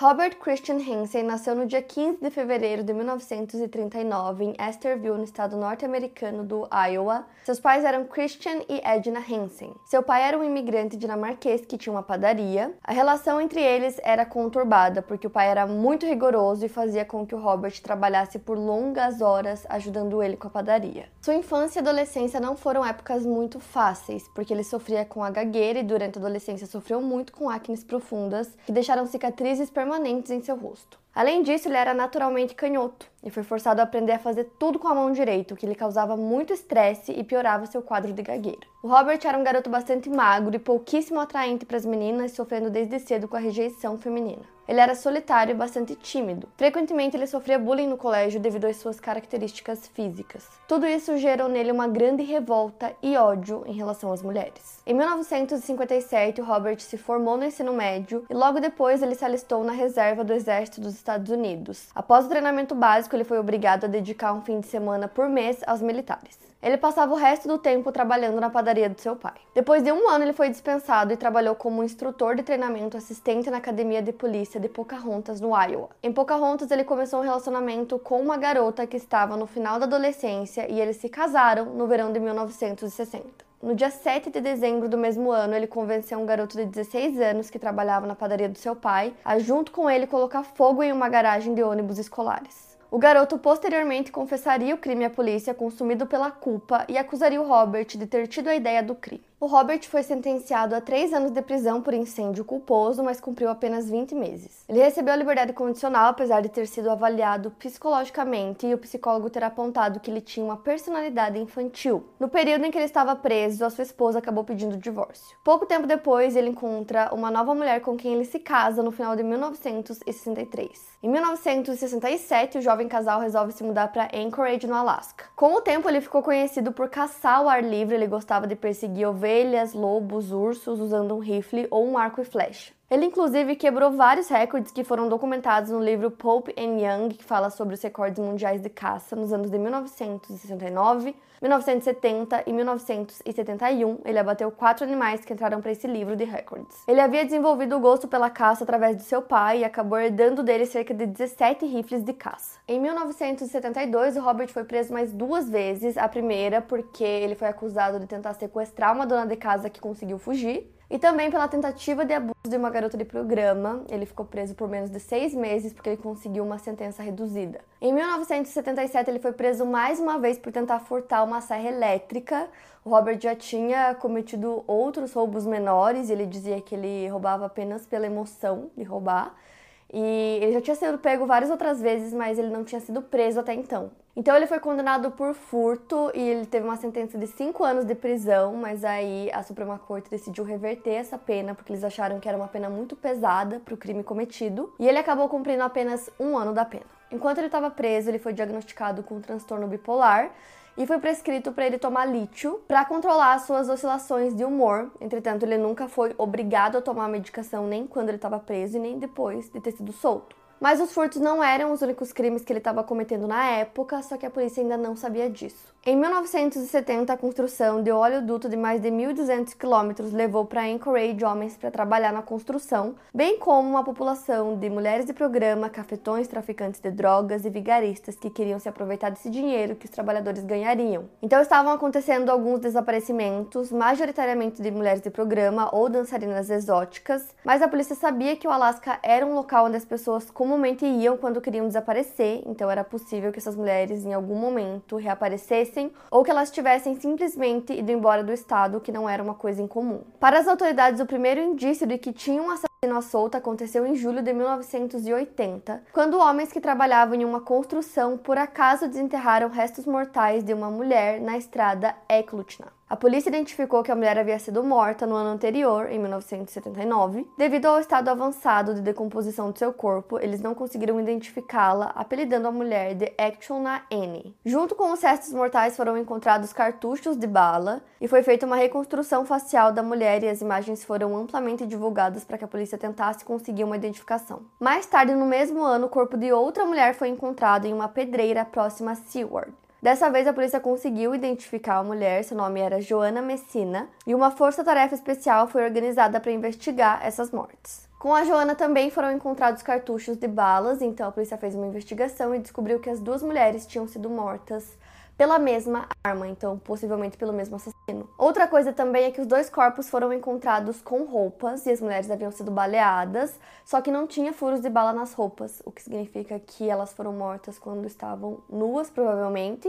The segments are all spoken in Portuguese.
Robert Christian Hansen nasceu no dia 15 de fevereiro de 1939 em Esterville, no estado norte-americano do Iowa. Seus pais eram Christian e Edna Hansen. Seu pai era um imigrante dinamarquês que tinha uma padaria. A relação entre eles era conturbada, porque o pai era muito rigoroso e fazia com que o Robert trabalhasse por longas horas ajudando ele com a padaria. Sua infância e adolescência não foram épocas muito fáceis, porque ele sofria com a gagueira e durante a adolescência sofreu muito com acnes profundas, que deixaram cicatrizes permanentes permanentes em seu rosto. Além disso, ele era naturalmente canhoto e foi forçado a aprender a fazer tudo com a mão direita, o que lhe causava muito estresse e piorava seu quadro de gagueira. O Robert era um garoto bastante magro e pouquíssimo atraente para as meninas, sofrendo desde cedo com a rejeição feminina. Ele era solitário e bastante tímido. Frequentemente ele sofria bullying no colégio devido às suas características físicas. Tudo isso gerou nele uma grande revolta e ódio em relação às mulheres. Em 1957, Robert se formou no ensino médio e logo depois ele se alistou na reserva do Exército dos Estados Unidos. Após o treinamento básico, ele foi obrigado a dedicar um fim de semana por mês aos militares. Ele passava o resto do tempo trabalhando na padaria do seu pai. Depois de um ano, ele foi dispensado e trabalhou como instrutor de treinamento assistente na academia de polícia de Pocahontas, no Iowa. Em Pocahontas, ele começou um relacionamento com uma garota que estava no final da adolescência e eles se casaram no verão de 1960. No dia 7 de dezembro do mesmo ano, ele convenceu um garoto de 16 anos que trabalhava na padaria do seu pai a, junto com ele, colocar fogo em uma garagem de ônibus escolares. O garoto posteriormente confessaria o crime à polícia, consumido pela culpa, e acusaria o Robert de ter tido a ideia do crime. O Robert foi sentenciado a três anos de prisão por incêndio culposo, mas cumpriu apenas 20 meses. Ele recebeu a liberdade condicional, apesar de ter sido avaliado psicologicamente e o psicólogo ter apontado que ele tinha uma personalidade infantil. No período em que ele estava preso, a sua esposa acabou pedindo o divórcio. Pouco tempo depois, ele encontra uma nova mulher com quem ele se casa no final de 1963. Em 1967, o jovem casal resolve se mudar para Anchorage, no Alasca. Com o tempo, ele ficou conhecido por caçar ao ar livre, ele gostava de perseguir ovelhas, lobos, ursos usando um rifle ou um arco e flecha. Ele inclusive quebrou vários recordes que foram documentados no livro Pope and Young, que fala sobre os recordes mundiais de caça nos anos de 1969, 1970 e 1971. Ele abateu quatro animais que entraram para esse livro de recordes. Ele havia desenvolvido o gosto pela caça através de seu pai e acabou herdando dele cerca de 17 rifles de caça. Em 1972, o Robert foi preso mais duas vezes. A primeira porque ele foi acusado de tentar sequestrar uma dona de casa que conseguiu fugir e também pela tentativa de abuso de uma garota de programa. Ele ficou preso por menos de seis meses porque ele conseguiu uma sentença reduzida. Em 1977, ele foi preso mais uma vez por tentar furtar uma serra elétrica. O Robert já tinha cometido outros roubos menores e ele dizia que ele roubava apenas pela emoção de roubar. E ele já tinha sido pego várias outras vezes, mas ele não tinha sido preso até então. Então ele foi condenado por furto e ele teve uma sentença de 5 anos de prisão, mas aí a Suprema Corte decidiu reverter essa pena porque eles acharam que era uma pena muito pesada para o crime cometido e ele acabou cumprindo apenas um ano da pena. Enquanto ele estava preso, ele foi diagnosticado com um transtorno bipolar e foi prescrito para ele tomar lítio para controlar suas oscilações de humor. Entretanto, ele nunca foi obrigado a tomar a medicação nem quando ele estava preso e nem depois de ter sido solto. Mas os furtos não eram os únicos crimes que ele estava cometendo na época, só que a polícia ainda não sabia disso. Em 1970, a construção de oleoduto de mais de 1.200 quilômetros levou para Anchorage homens para trabalhar na construção, bem como uma população de mulheres de programa, cafetões, traficantes de drogas e vigaristas que queriam se aproveitar desse dinheiro que os trabalhadores ganhariam. Então estavam acontecendo alguns desaparecimentos, majoritariamente de mulheres de programa ou dançarinas exóticas, mas a polícia sabia que o Alasca era um local onde as pessoas comumente iam quando queriam desaparecer, então era possível que essas mulheres em algum momento reaparecessem ou que elas tivessem simplesmente ido embora do estado, que não era uma coisa incomum. Para as autoridades, o primeiro indício de que tinha um assassino à solta aconteceu em julho de 1980, quando homens que trabalhavam em uma construção por acaso desenterraram restos mortais de uma mulher na estrada Eklutna. A polícia identificou que a mulher havia sido morta no ano anterior, em 1979. Devido ao estado avançado de decomposição de seu corpo, eles não conseguiram identificá-la, apelidando a mulher de Actiona N. Junto com os restos mortais foram encontrados cartuchos de bala e foi feita uma reconstrução facial da mulher e as imagens foram amplamente divulgadas para que a polícia tentasse conseguir uma identificação. Mais tarde, no mesmo ano, o corpo de outra mulher foi encontrado em uma pedreira próxima a Seward. Dessa vez, a polícia conseguiu identificar a mulher, seu nome era Joana Messina, e uma força-tarefa especial foi organizada para investigar essas mortes. Com a Joana também foram encontrados cartuchos de balas, então a polícia fez uma investigação e descobriu que as duas mulheres tinham sido mortas pela mesma arma, então possivelmente pelo mesmo assassino. Outra coisa também é que os dois corpos foram encontrados com roupas e as mulheres haviam sido baleadas, só que não tinha furos de bala nas roupas, o que significa que elas foram mortas quando estavam nuas, provavelmente.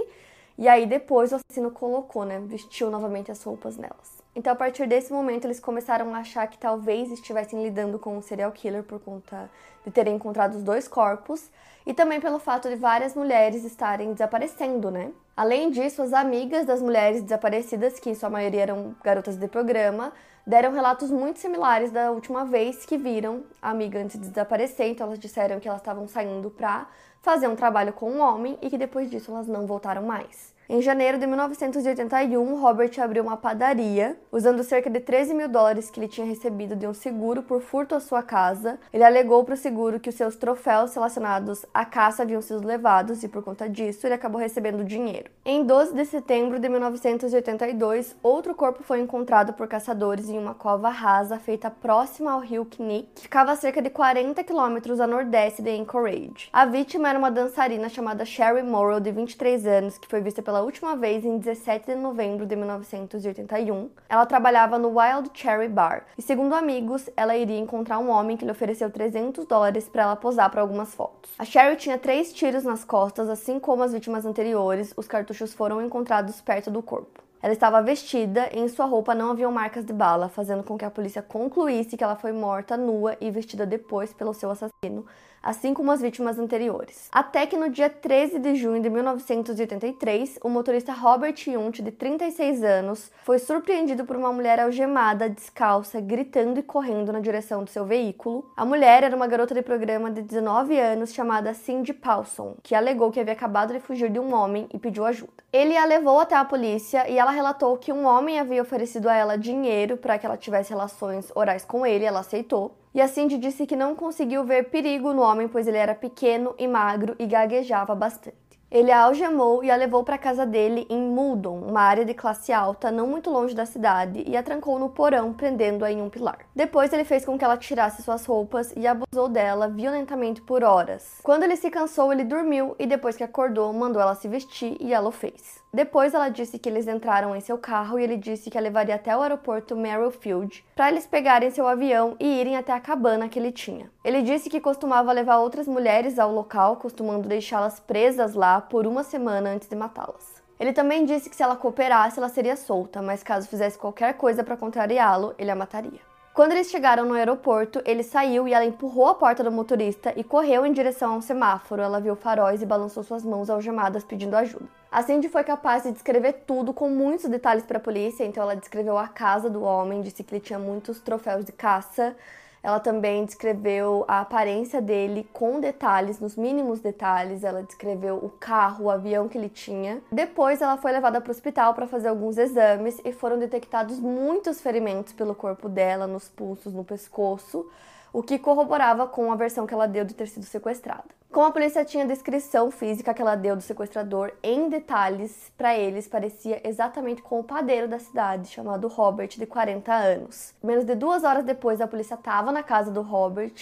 E aí depois o assassino colocou, né, vestiu novamente as roupas nelas. Então, a partir desse momento, eles começaram a achar que talvez estivessem lidando com um serial killer por conta de terem encontrado os dois corpos e também pelo fato de várias mulheres estarem desaparecendo, né? Além disso, as amigas das mulheres desaparecidas, que em sua maioria eram garotas de programa, deram relatos muito similares da última vez que viram a amiga antes de desaparecer. Então, elas disseram que elas estavam saindo para fazer um trabalho com um homem e que depois disso elas não voltaram mais. Em janeiro de 1981, Robert abriu uma padaria, usando cerca de 13 mil dólares que ele tinha recebido de um seguro por furto à sua casa. Ele alegou para o seguro que os seus troféus relacionados à caça haviam sido levados e, por conta disso, ele acabou recebendo dinheiro. Em 12 de setembro de 1982, outro corpo foi encontrado por caçadores em uma cova rasa feita próxima ao rio Knik, que ficava a cerca de 40 quilômetros a nordeste de Anchorage. A vítima era uma dançarina chamada Sherry Morrow, de 23 anos, que foi vista pela pela última vez em 17 de novembro de 1981. Ela trabalhava no Wild Cherry Bar e, segundo amigos, ela iria encontrar um homem que lhe ofereceu 300 dólares para ela posar para algumas fotos. A Sherry tinha três tiros nas costas, assim como as vítimas anteriores. Os cartuchos foram encontrados perto do corpo. Ela estava vestida e em sua roupa não haviam marcas de bala, fazendo com que a polícia concluísse que ela foi morta nua e vestida depois pelo seu assassino, assim como as vítimas anteriores. Até que no dia 13 de junho de 1983, o motorista Robert Yunt, de 36 anos, foi surpreendido por uma mulher algemada, descalça, gritando e correndo na direção do seu veículo. A mulher era uma garota de programa de 19 anos chamada Cindy Paulson, que alegou que havia acabado de fugir de um homem e pediu ajuda. Ele a levou até a polícia e ela relatou que um homem havia oferecido a ela dinheiro para que ela tivesse relações orais com ele, ela aceitou. E a Cindy disse que não conseguiu ver perigo no homem, pois ele era pequeno e magro e gaguejava bastante. Ele a algemou e a levou para a casa dele em Muldon, uma área de classe alta não muito longe da cidade, e a trancou no porão, prendendo-a em um pilar. Depois ele fez com que ela tirasse suas roupas e abusou dela violentamente por horas. Quando ele se cansou, ele dormiu e depois que acordou, mandou ela se vestir e ela o fez. Depois ela disse que eles entraram em seu carro e ele disse que a levaria até o aeroporto Merrifield para eles pegarem seu avião e irem até a cabana que ele tinha. Ele disse que costumava levar outras mulheres ao local, costumando deixá-las presas lá por uma semana antes de matá-las. Ele também disse que se ela cooperasse, ela seria solta, mas caso fizesse qualquer coisa para contrariá-lo, ele a mataria. Quando eles chegaram no aeroporto, ele saiu e ela empurrou a porta do motorista e correu em direção a um semáforo. Ela viu faróis e balançou suas mãos algemadas pedindo ajuda. A Cindy foi capaz de descrever tudo com muitos detalhes para a polícia, então ela descreveu a casa do homem, disse que ele tinha muitos troféus de caça, ela também descreveu a aparência dele com detalhes, nos mínimos detalhes. Ela descreveu o carro, o avião que ele tinha. Depois, ela foi levada para o hospital para fazer alguns exames e foram detectados muitos ferimentos pelo corpo dela, nos pulsos, no pescoço o que corroborava com a versão que ela deu de ter sido sequestrada. Como a polícia tinha a descrição física que ela deu do sequestrador em detalhes, para eles parecia exatamente com o padeiro da cidade, chamado Robert, de 40 anos. Menos de duas horas depois, a polícia estava na casa do Robert,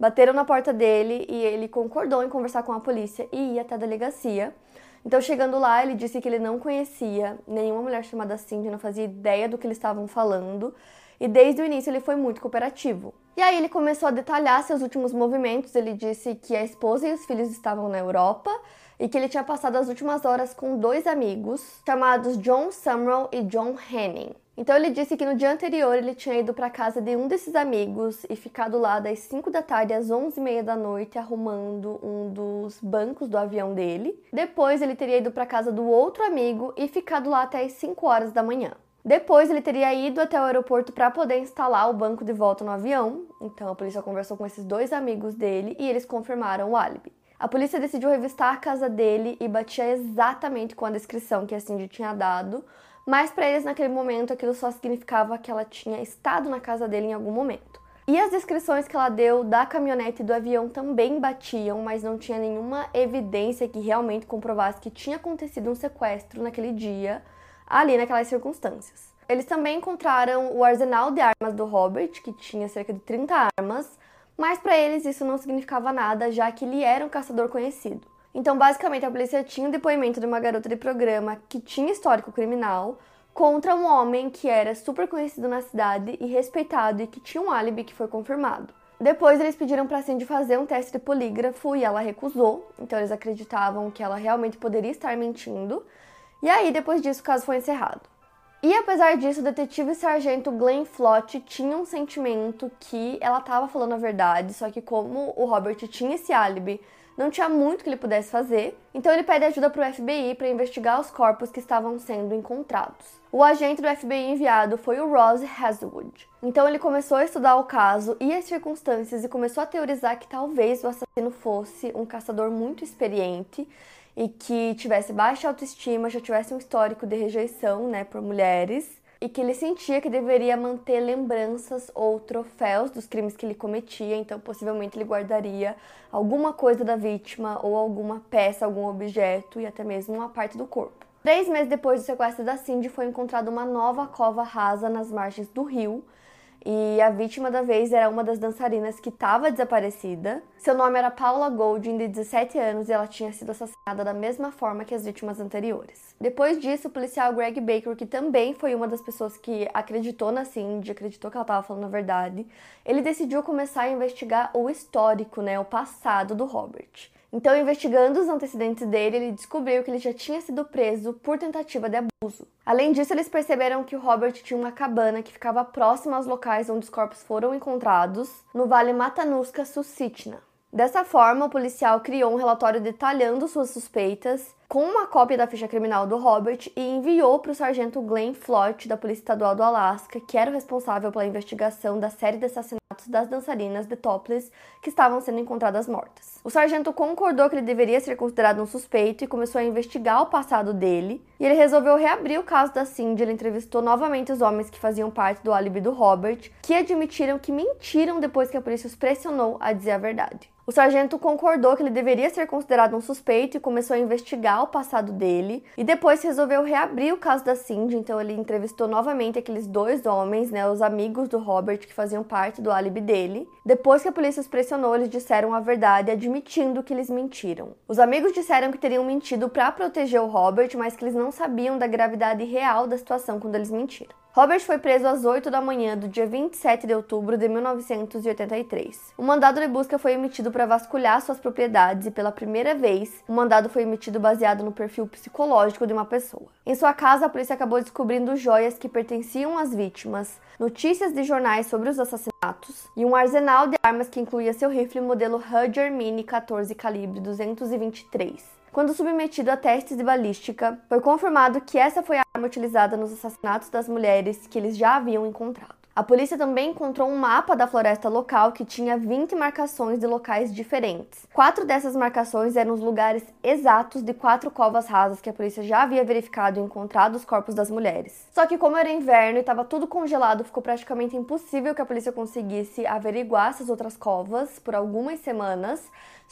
bateram na porta dele e ele concordou em conversar com a polícia e ir até a delegacia. Então, chegando lá, ele disse que ele não conhecia nenhuma mulher chamada Cindy, não fazia ideia do que eles estavam falando e desde o início ele foi muito cooperativo. E aí ele começou a detalhar seus últimos movimentos. Ele disse que a esposa e os filhos estavam na Europa e que ele tinha passado as últimas horas com dois amigos chamados John Sumrall e John Henning. Então ele disse que no dia anterior ele tinha ido para casa de um desses amigos e ficado lá das 5 da tarde às 11 e meia da noite arrumando um dos bancos do avião dele. Depois ele teria ido para casa do outro amigo e ficado lá até as 5 horas da manhã. Depois ele teria ido até o aeroporto para poder instalar o banco de volta no avião. Então a polícia conversou com esses dois amigos dele e eles confirmaram o álibi. A polícia decidiu revistar a casa dele e batia exatamente com a descrição que a Cindy tinha dado, mas para eles naquele momento aquilo só significava que ela tinha estado na casa dele em algum momento. E as descrições que ela deu da caminhonete e do avião também batiam, mas não tinha nenhuma evidência que realmente comprovasse que tinha acontecido um sequestro naquele dia, ali naquelas circunstâncias. Eles também encontraram o arsenal de armas do Robert, que tinha cerca de 30 armas, mas para eles isso não significava nada, já que ele era um caçador conhecido. Então, basicamente, a polícia tinha um depoimento de uma garota de programa que tinha histórico criminal, contra um homem que era super conhecido na cidade e respeitado e que tinha um álibi que foi confirmado. Depois eles pediram para Cindy fazer um teste de polígrafo e ela recusou, então eles acreditavam que ela realmente poderia estar mentindo. E aí, depois disso, o caso foi encerrado. E apesar disso, o detetive sargento Glenn Flott tinha um sentimento que ela estava falando a verdade, só que como o Robert tinha esse álibi não tinha muito que ele pudesse fazer, então ele pede ajuda para o FBI para investigar os corpos que estavam sendo encontrados. O agente do FBI enviado foi o Ross Haswood. Então ele começou a estudar o caso e as circunstâncias e começou a teorizar que talvez o assassino fosse um caçador muito experiente e que tivesse baixa autoestima, já tivesse um histórico de rejeição, né, por mulheres e que ele sentia que deveria manter lembranças ou troféus dos crimes que ele cometia, então possivelmente ele guardaria alguma coisa da vítima ou alguma peça, algum objeto e até mesmo uma parte do corpo. Três meses depois do sequestro da Cindy, foi encontrada uma nova cova rasa nas margens do rio, e a vítima da vez era uma das dançarinas que estava desaparecida. Seu nome era Paula Golding, de 17 anos, e ela tinha sido assassinada da mesma forma que as vítimas anteriores. Depois disso, o policial Greg Baker, que também foi uma das pessoas que acreditou na Cindy, acreditou que ela estava falando a verdade, ele decidiu começar a investigar o histórico, né, o passado do Robert. Então, investigando os antecedentes dele, ele descobriu que ele já tinha sido preso por tentativa de abuso. Além disso, eles perceberam que o Robert tinha uma cabana que ficava próxima aos locais onde os corpos foram encontrados, no Vale Matanuska Susitna. Dessa forma, o policial criou um relatório detalhando suas suspeitas, com uma cópia da ficha criminal do Robert e enviou para o sargento Glenn Flott, da Polícia Estadual do Alasca, que era o responsável pela investigação da série de assassinatos das dançarinas de topless que estavam sendo encontradas mortas. O sargento concordou que ele deveria ser considerado um suspeito e começou a investigar o passado dele, e ele resolveu reabrir o caso da Cindy. Ele entrevistou novamente os homens que faziam parte do álibi do Robert, que admitiram que mentiram depois que a polícia os pressionou a dizer a verdade. O sargento concordou que ele deveria ser considerado um suspeito e começou a investigar o passado dele. E depois resolveu reabrir o caso da Cindy, então ele entrevistou novamente aqueles dois homens, né, os amigos do Robert que faziam parte do álibi dele. Depois que a polícia os pressionou, eles disseram a verdade, admitindo que eles mentiram. Os amigos disseram que teriam mentido para proteger o Robert, mas que eles não sabiam da gravidade real da situação quando eles mentiram. Robert foi preso às 8 da manhã do dia 27 de outubro de 1983. O mandado de busca foi emitido para vasculhar suas propriedades e, pela primeira vez, o mandado foi emitido baseado no perfil psicológico de uma pessoa. Em sua casa, a polícia acabou descobrindo joias que pertenciam às vítimas, notícias de jornais sobre os assassinatos e um arsenal de armas que incluía seu rifle modelo Hugger Mini 14 calibre 223. Quando submetido a testes de balística, foi confirmado que essa foi a arma utilizada nos assassinatos das mulheres que eles já haviam encontrado. A polícia também encontrou um mapa da floresta local que tinha 20 marcações de locais diferentes. Quatro dessas marcações eram os lugares exatos de quatro covas rasas que a polícia já havia verificado e encontrado os corpos das mulheres. Só que, como era inverno e estava tudo congelado, ficou praticamente impossível que a polícia conseguisse averiguar essas outras covas por algumas semanas.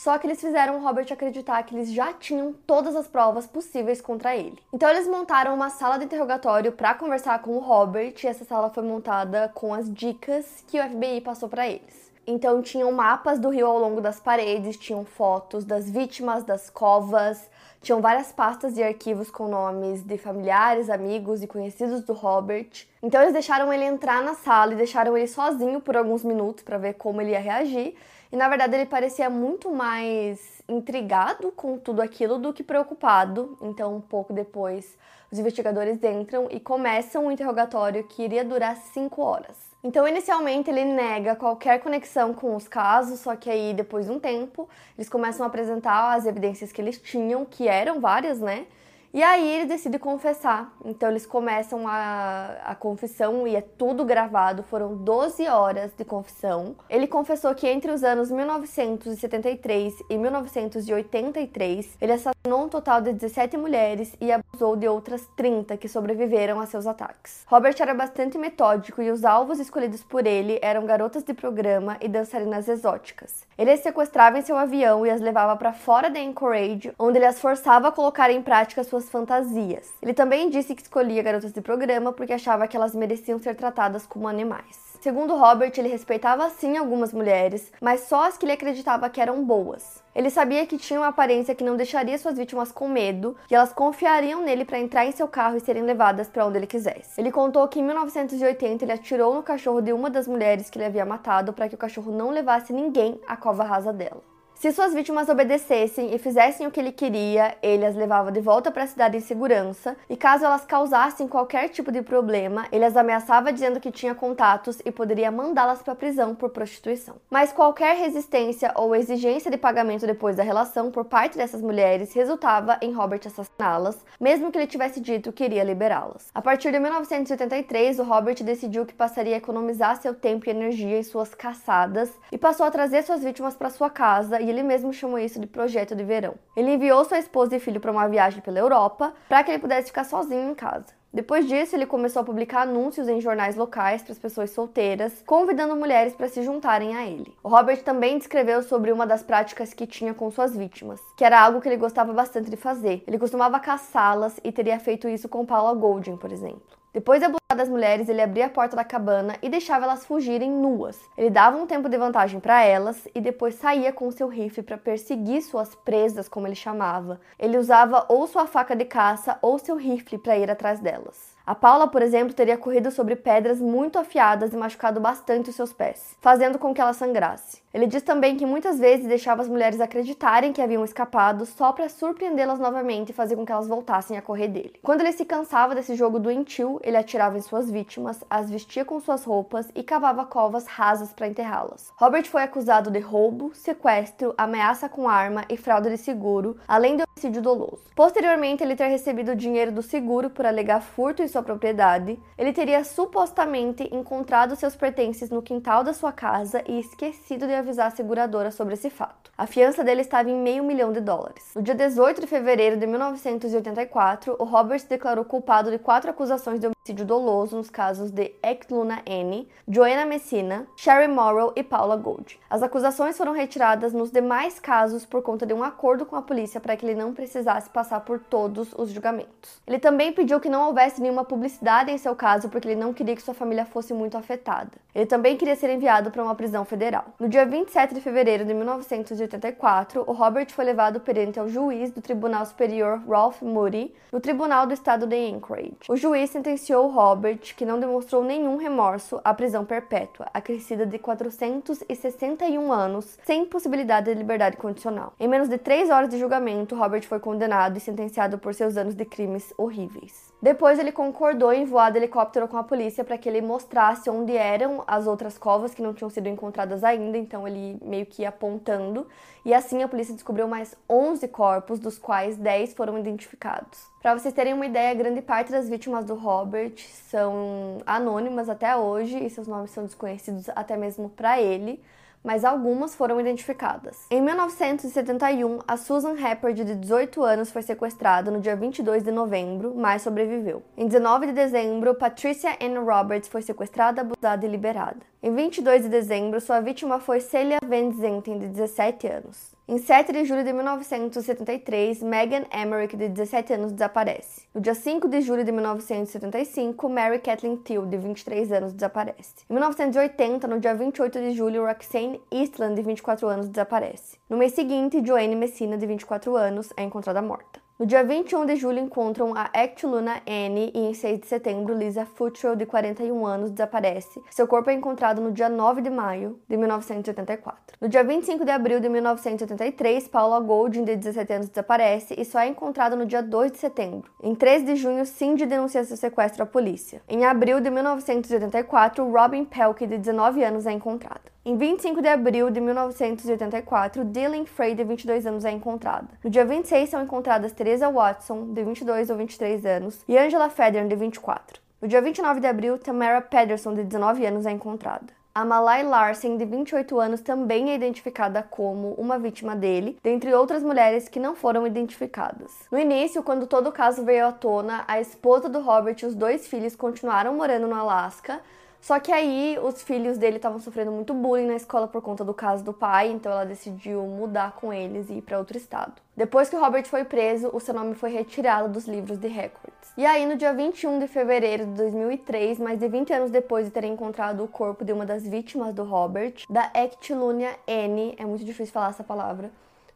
Só que eles fizeram o Robert acreditar que eles já tinham todas as provas possíveis contra ele. Então eles montaram uma sala de interrogatório para conversar com o Robert e essa sala foi montada com as dicas que o FBI passou para eles. Então tinham mapas do rio ao longo das paredes, tinham fotos das vítimas, das covas, tinham várias pastas e arquivos com nomes de familiares, amigos e conhecidos do Robert. Então eles deixaram ele entrar na sala e deixaram ele sozinho por alguns minutos para ver como ele ia reagir. E na verdade ele parecia muito mais intrigado com tudo aquilo do que preocupado. Então, um pouco depois, os investigadores entram e começam um interrogatório que iria durar cinco horas. Então, inicialmente, ele nega qualquer conexão com os casos, só que aí, depois de um tempo, eles começam a apresentar as evidências que eles tinham, que eram várias, né? E aí ele decide confessar. Então eles começam a, a confissão e é tudo gravado. Foram 12 horas de confissão. Ele confessou que entre os anos 1973 e 1983 ele assassinou um total de 17 mulheres e abusou de outras 30 que sobreviveram a seus ataques. Robert era bastante metódico e os alvos escolhidos por ele eram garotas de programa e dançarinas exóticas. Ele as sequestrava em seu avião e as levava para fora de Anchorage, onde ele as forçava a colocar em prática suas fantasias. Ele também disse que escolhia garotas de programa porque achava que elas mereciam ser tratadas como animais. Segundo Robert, ele respeitava sim algumas mulheres, mas só as que ele acreditava que eram boas. Ele sabia que tinha uma aparência que não deixaria suas vítimas com medo e elas confiariam nele para entrar em seu carro e serem levadas para onde ele quisesse. Ele contou que em 1980 ele atirou no cachorro de uma das mulheres que ele havia matado para que o cachorro não levasse ninguém à cova rasa dela. Se suas vítimas obedecessem e fizessem o que ele queria, ele as levava de volta para a cidade em segurança, e caso elas causassem qualquer tipo de problema, ele as ameaçava dizendo que tinha contatos e poderia mandá-las para a prisão por prostituição. Mas qualquer resistência ou exigência de pagamento depois da relação por parte dessas mulheres resultava em Robert assassiná-las, mesmo que ele tivesse dito que iria liberá-las. A partir de 1983, o Robert decidiu que passaria a economizar seu tempo e energia em suas caçadas e passou a trazer suas vítimas para sua casa e ele mesmo chamou isso de projeto de verão. Ele enviou sua esposa e filho para uma viagem pela Europa para que ele pudesse ficar sozinho em casa. Depois disso, ele começou a publicar anúncios em jornais locais para as pessoas solteiras, convidando mulheres para se juntarem a ele. O Robert também descreveu sobre uma das práticas que tinha com suas vítimas, que era algo que ele gostava bastante de fazer. Ele costumava caçá-las e teria feito isso com Paula Golding, por exemplo. Depois de abusar das mulheres, ele abria a porta da cabana e deixava elas fugirem nuas. Ele dava um tempo de vantagem para elas e depois saía com seu rifle para perseguir suas presas, como ele chamava. Ele usava ou sua faca de caça ou seu rifle para ir atrás delas. A Paula, por exemplo, teria corrido sobre pedras muito afiadas e machucado bastante os seus pés, fazendo com que ela sangrasse. Ele diz também que muitas vezes deixava as mulheres acreditarem que haviam escapado só para surpreendê-las novamente e fazer com que elas voltassem a correr dele. Quando ele se cansava desse jogo doentio, ele atirava em suas vítimas, as vestia com suas roupas e cavava covas rasas para enterrá-las. Robert foi acusado de roubo, sequestro, ameaça com arma e fraude de seguro, além de homicídio doloso. Posteriormente, ele ter recebido dinheiro do seguro por alegar furto em sua propriedade, ele teria supostamente encontrado seus pertences no quintal da sua casa e esquecido de avisar a seguradora sobre esse fato. A fiança dele estava em meio milhão de dólares. No dia 18 de fevereiro de 1984, o Robert se declarou culpado de quatro acusações de homicídio doloso nos casos de Ekluna N, Joanna Messina, Sherry Morrow e Paula Gold. As acusações foram retiradas nos demais casos por conta de um acordo com a polícia para que ele não precisasse passar por todos os julgamentos. Ele também pediu que não houvesse nenhuma publicidade em seu caso porque ele não queria que sua família fosse muito afetada. Ele também queria ser enviado para uma prisão federal. No dia 27 de fevereiro de 1984, o Robert foi levado perante ao juiz do Tribunal Superior Ralph Moody, no Tribunal do Estado de Anchorage. O juiz sentenciou Robert, que não demonstrou nenhum remorso, à prisão perpétua, acrescida de 461 anos, sem possibilidade de liberdade condicional. Em menos de três horas de julgamento, Robert foi condenado e sentenciado por seus anos de crimes horríveis. Depois ele concordou em voar de helicóptero com a polícia para que ele mostrasse onde eram as outras covas que não tinham sido encontradas ainda, então ele meio que ia apontando, e assim a polícia descobriu mais 11 corpos, dos quais 10 foram identificados. Para vocês terem uma ideia, grande parte das vítimas do Robert são anônimas até hoje e seus nomes são desconhecidos até mesmo para ele mas algumas foram identificadas. Em 1971, a Susan Heppard, de 18 anos, foi sequestrada no dia 22 de novembro, mas sobreviveu. Em 19 de dezembro, Patricia Ann Roberts foi sequestrada, abusada e liberada. Em 22 de dezembro, sua vítima foi Celia Van Zenten, de 17 anos. Em 7 de julho de 1973, Megan Emmerich, de 17 anos, desaparece. No dia 5 de julho de 1975, Mary Kathleen Till, de 23 anos, desaparece. Em 1980, no dia 28 de julho, Roxane Eastland, de 24 anos, desaparece. No mês seguinte, Joanne Messina, de 24 anos, é encontrada morta. No dia 21 de julho encontram a Luna N e em 6 de setembro Lisa Futrell, de 41 anos, desaparece. Seu corpo é encontrado no dia 9 de maio de 1984. No dia 25 de abril de 1983, Paula Golding, de 17 anos, desaparece e só é encontrada no dia 2 de setembro. Em 13 de junho, Cindy denuncia seu sequestro à polícia. Em abril de 1984, Robin Pelk, de 19 anos, é encontrada. Em 25 de abril de 1984, Dylan Frey, de 22 anos, é encontrada. No dia 26 são encontradas Teresa Watson, de 22 ou 23 anos, e Angela Federn, de 24. No dia 29 de abril, Tamara Pederson, de 19 anos, é encontrada. A Malai Larsen, de 28 anos, também é identificada como uma vítima dele, dentre outras mulheres que não foram identificadas. No início, quando todo o caso veio à tona, a esposa do Robert e os dois filhos continuaram morando no Alasca, só que aí os filhos dele estavam sofrendo muito bullying na escola por conta do caso do pai, então ela decidiu mudar com eles e ir para outro estado. Depois que Robert foi preso, o seu nome foi retirado dos livros de records. E aí, no dia 21 de fevereiro de 2003, mais de 20 anos depois de ter encontrado o corpo de uma das vítimas do Robert, da Ectilunia N, é muito difícil falar essa palavra,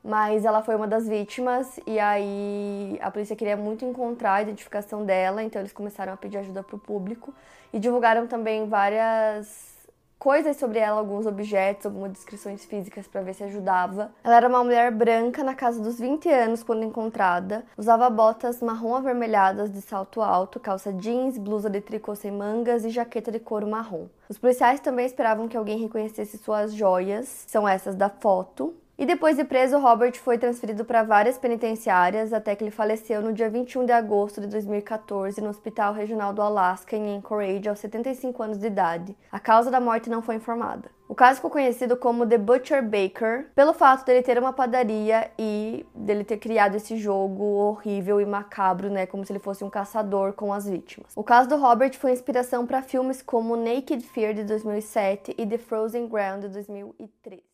mas ela foi uma das vítimas e aí a polícia queria muito encontrar a identificação dela, então eles começaram a pedir ajuda para o público e divulgaram também várias coisas sobre ela, alguns objetos, algumas descrições físicas para ver se ajudava. Ela era uma mulher branca na casa dos 20 anos quando encontrada, usava botas marrom avermelhadas de salto alto, calça jeans, blusa de tricô sem mangas e jaqueta de couro marrom. Os policiais também esperavam que alguém reconhecesse suas joias, são essas da foto, e depois de preso, Robert foi transferido para várias penitenciárias até que ele faleceu no dia 21 de agosto de 2014 no Hospital Regional do Alasca, em Anchorage, aos 75 anos de idade. A causa da morte não foi informada. O caso ficou conhecido como The Butcher Baker pelo fato dele ter uma padaria e dele ter criado esse jogo horrível e macabro, né, como se ele fosse um caçador com as vítimas. O caso do Robert foi inspiração para filmes como Naked Fear de 2007 e The Frozen Ground de 2003.